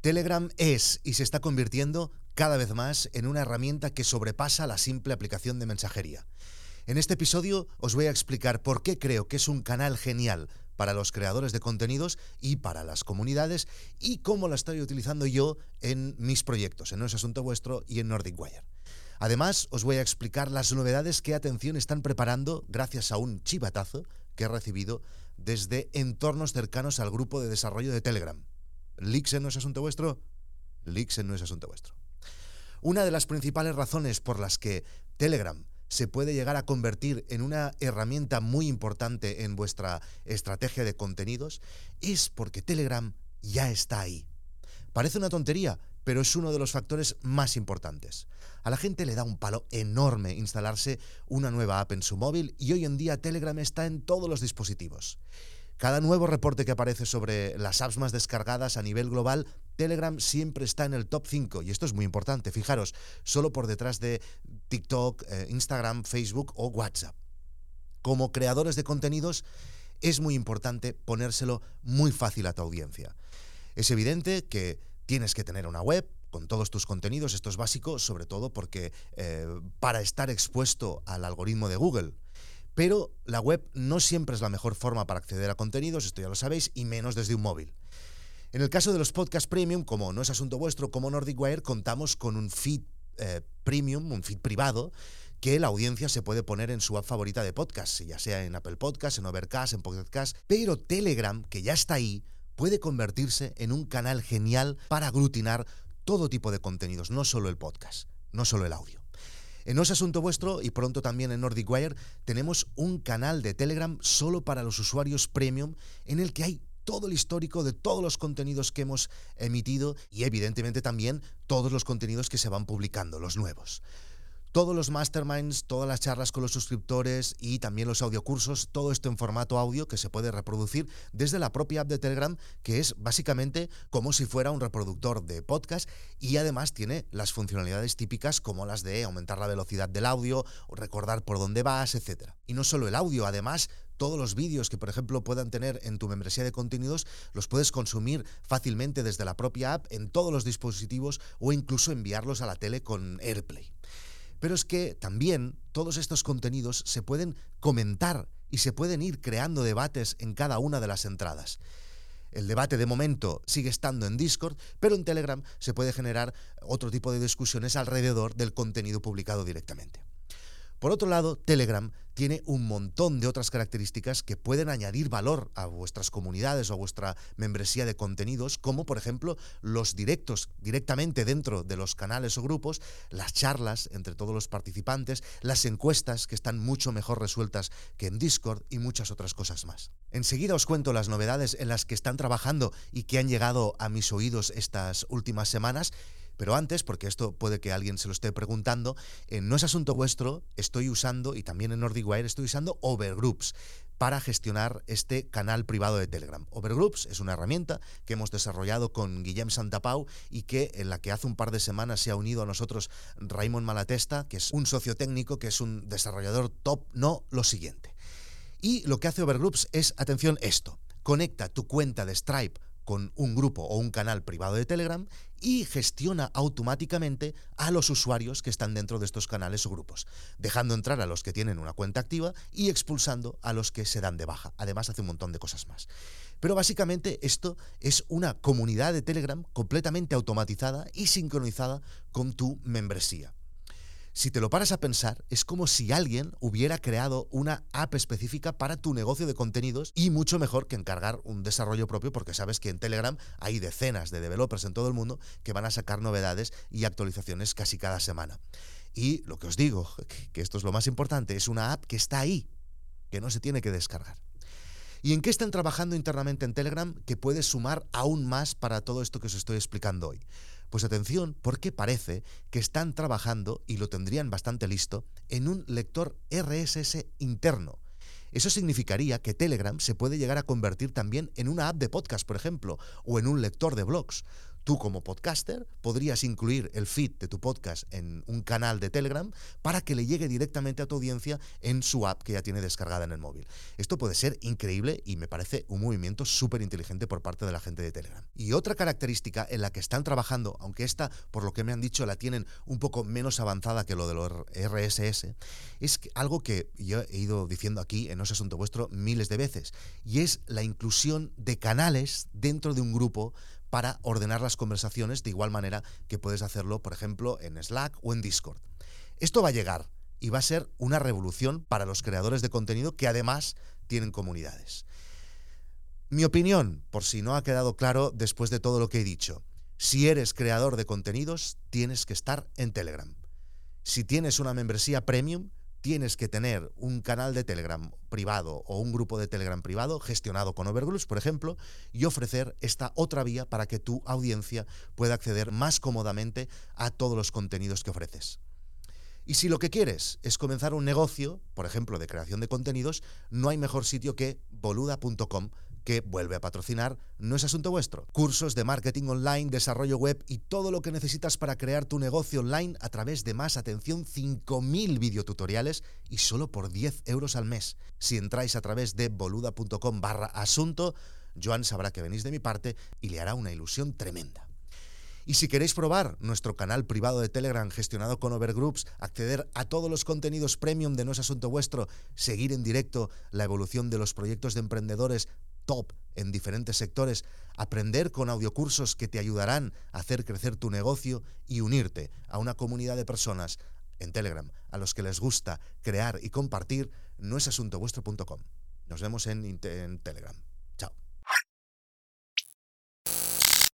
Telegram es y se está convirtiendo cada vez más en una herramienta que sobrepasa la simple aplicación de mensajería. En este episodio os voy a explicar por qué creo que es un canal genial para los creadores de contenidos y para las comunidades y cómo la estoy utilizando yo en mis proyectos, en No es Asunto Vuestro y en Nordic Wire. Además, os voy a explicar las novedades que atención están preparando gracias a un chivatazo que he recibido desde entornos cercanos al grupo de desarrollo de Telegram. ¿Lixen no es asunto vuestro? Lixen no es asunto vuestro. Una de las principales razones por las que Telegram se puede llegar a convertir en una herramienta muy importante en vuestra estrategia de contenidos es porque Telegram ya está ahí. Parece una tontería, pero es uno de los factores más importantes. A la gente le da un palo enorme instalarse una nueva app en su móvil y hoy en día Telegram está en todos los dispositivos. Cada nuevo reporte que aparece sobre las apps más descargadas a nivel global, Telegram siempre está en el top 5 y esto es muy importante, fijaros, solo por detrás de TikTok, eh, Instagram, Facebook o WhatsApp. Como creadores de contenidos, es muy importante ponérselo muy fácil a tu audiencia. Es evidente que tienes que tener una web, con todos tus contenidos. Esto es básico, sobre todo porque eh, para estar expuesto al algoritmo de Google. Pero la web no siempre es la mejor forma para acceder a contenidos, esto ya lo sabéis, y menos desde un móvil. En el caso de los podcasts premium, como no es asunto vuestro, como Nordic Wire, contamos con un feed eh, premium, un feed privado, que la audiencia se puede poner en su app favorita de podcast, ya sea en Apple Podcasts, en Overcast, en Podcast, pero Telegram, que ya está ahí, puede convertirse en un canal genial para aglutinar todo tipo de contenidos, no solo el podcast, no solo el audio. En No Asunto Vuestro y pronto también en Nordic Wire tenemos un canal de Telegram solo para los usuarios premium en el que hay todo el histórico de todos los contenidos que hemos emitido y evidentemente también todos los contenidos que se van publicando, los nuevos todos los masterminds, todas las charlas con los suscriptores y también los audiocursos, todo esto en formato audio que se puede reproducir desde la propia app de Telegram, que es básicamente como si fuera un reproductor de podcast y además tiene las funcionalidades típicas como las de aumentar la velocidad del audio, recordar por dónde vas, etc. Y no solo el audio, además todos los vídeos que por ejemplo puedan tener en tu membresía de contenidos los puedes consumir fácilmente desde la propia app en todos los dispositivos o incluso enviarlos a la tele con AirPlay. Pero es que también todos estos contenidos se pueden comentar y se pueden ir creando debates en cada una de las entradas. El debate de momento sigue estando en Discord, pero en Telegram se puede generar otro tipo de discusiones alrededor del contenido publicado directamente. Por otro lado, Telegram tiene un montón de otras características que pueden añadir valor a vuestras comunidades o a vuestra membresía de contenidos, como por ejemplo los directos directamente dentro de los canales o grupos, las charlas entre todos los participantes, las encuestas que están mucho mejor resueltas que en Discord y muchas otras cosas más. Enseguida os cuento las novedades en las que están trabajando y que han llegado a mis oídos estas últimas semanas pero antes, porque esto puede que alguien se lo esté preguntando, no es asunto vuestro, estoy usando, y también en NordicWire, estoy usando Overgroups para gestionar este canal privado de Telegram. Overgroups es una herramienta que hemos desarrollado con Guillem Santapau y que en la que hace un par de semanas se ha unido a nosotros Raymond Malatesta, que es un socio técnico, que es un desarrollador top, no lo siguiente. Y lo que hace Overgroups es, atención, esto. Conecta tu cuenta de Stripe con un grupo o un canal privado de Telegram y gestiona automáticamente a los usuarios que están dentro de estos canales o grupos, dejando entrar a los que tienen una cuenta activa y expulsando a los que se dan de baja. Además hace un montón de cosas más. Pero básicamente esto es una comunidad de Telegram completamente automatizada y sincronizada con tu membresía. Si te lo paras a pensar, es como si alguien hubiera creado una app específica para tu negocio de contenidos y mucho mejor que encargar un desarrollo propio porque sabes que en Telegram hay decenas de developers en todo el mundo que van a sacar novedades y actualizaciones casi cada semana. Y lo que os digo, que esto es lo más importante, es una app que está ahí, que no se tiene que descargar. ¿Y en qué están trabajando internamente en Telegram que puede sumar aún más para todo esto que os estoy explicando hoy? Pues atención, porque parece que están trabajando, y lo tendrían bastante listo, en un lector RSS interno. Eso significaría que Telegram se puede llegar a convertir también en una app de podcast, por ejemplo, o en un lector de blogs. Tú como podcaster podrías incluir el feed de tu podcast en un canal de Telegram para que le llegue directamente a tu audiencia en su app que ya tiene descargada en el móvil. Esto puede ser increíble y me parece un movimiento súper inteligente por parte de la gente de Telegram. Y otra característica en la que están trabajando, aunque esta, por lo que me han dicho, la tienen un poco menos avanzada que lo de los RSS, es algo que yo he ido diciendo aquí en ese Asunto Vuestro miles de veces, y es la inclusión de canales dentro de un grupo para ordenar las conversaciones de igual manera que puedes hacerlo, por ejemplo, en Slack o en Discord. Esto va a llegar y va a ser una revolución para los creadores de contenido que además tienen comunidades. Mi opinión, por si no ha quedado claro después de todo lo que he dicho, si eres creador de contenidos, tienes que estar en Telegram. Si tienes una membresía premium, tienes que tener un canal de Telegram privado o un grupo de Telegram privado gestionado con Overgroups, por ejemplo, y ofrecer esta otra vía para que tu audiencia pueda acceder más cómodamente a todos los contenidos que ofreces. Y si lo que quieres es comenzar un negocio, por ejemplo, de creación de contenidos, no hay mejor sitio que boluda.com que vuelve a patrocinar No es asunto vuestro. Cursos de marketing online, desarrollo web y todo lo que necesitas para crear tu negocio online a través de más atención 5.000 videotutoriales y solo por 10 euros al mes. Si entráis a través de boluda.com barra asunto, Joan sabrá que venís de mi parte y le hará una ilusión tremenda. Y si queréis probar nuestro canal privado de Telegram gestionado con Overgroups, acceder a todos los contenidos premium de No es Asunto Vuestro, seguir en directo la evolución de los proyectos de emprendedores top en diferentes sectores, aprender con audiocursos que te ayudarán a hacer crecer tu negocio y unirte a una comunidad de personas en Telegram a los que les gusta crear y compartir, no es asuntovuestro.com. Nos vemos en Telegram.